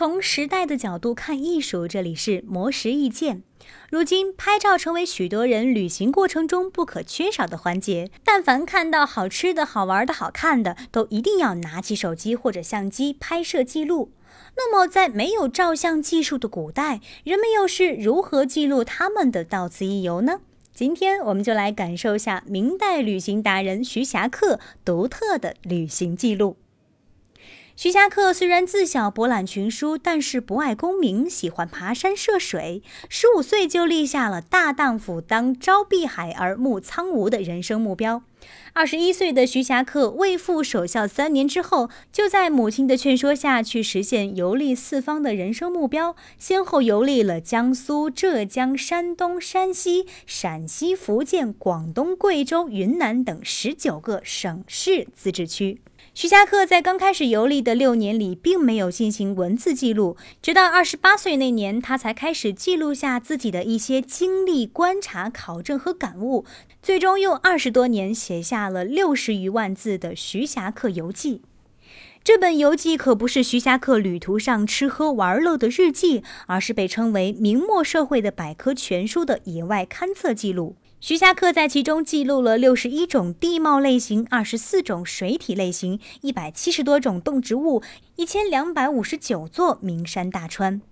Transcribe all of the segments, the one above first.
从时代的角度看艺术，这里是魔石意见。如今，拍照成为许多人旅行过程中不可缺少的环节。但凡看到好吃的、好玩的、好看的，都一定要拿起手机或者相机拍摄记录。那么，在没有照相技术的古代，人们又是如何记录他们的到此一游呢？今天，我们就来感受一下明代旅行达人徐霞客独特的旅行记录。徐霞客虽然自小博览群书，但是不爱功名，喜欢爬山涉水。十五岁就立下了大荡妇当朝碧海而暮苍梧的人生目标。二十一岁的徐霞客为父守孝三年之后，就在母亲的劝说下去实现游历四方的人生目标，先后游历了江苏、浙江、山东、山西、陕西、福建、广东、贵州、云南等十九个省市自治区。徐霞客在刚开始游历的六年里，并没有进行文字记录，直到二十八岁那年，他才开始记录下自己的一些经历、观察、考证和感悟，最终用二十多年写下了六十余万字的《徐霞客游记》。这本游记可不是徐霞客旅途上吃喝玩乐的日记，而是被称为明末社会的百科全书的野外勘测记录。徐霞客在其中记录了六十一种地貌类型、二十四种水体类型、一百七十多种动植物、一千两百五十九座名山大川。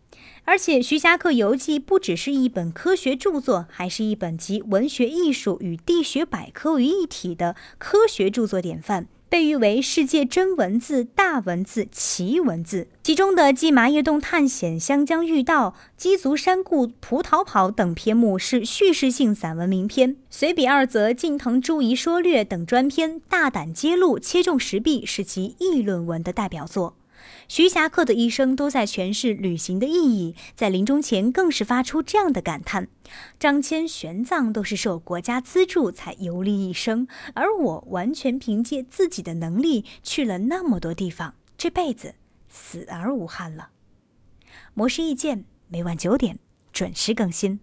而且，《徐霞客游记》不只是一本科学著作，还是一本集文学艺术与地学百科于一体的科学著作典范。被誉为世界真文字、大文字、奇文字。其中的《记麻叶洞探险》《湘江遇道》《鸡足山故》《葡萄跑》等篇目是叙事性散文名篇，《随笔二则》《近藤诸遗说略》等专篇大胆揭露、切中时弊，是其议论文的代表作。徐霞客的一生都在诠释旅行的意义，在临终前更是发出这样的感叹：“张骞、玄奘都是受国家资助才游历一生，而我完全凭借自己的能力去了那么多地方，这辈子死而无憾了。”魔石意见每晚九点准时更新。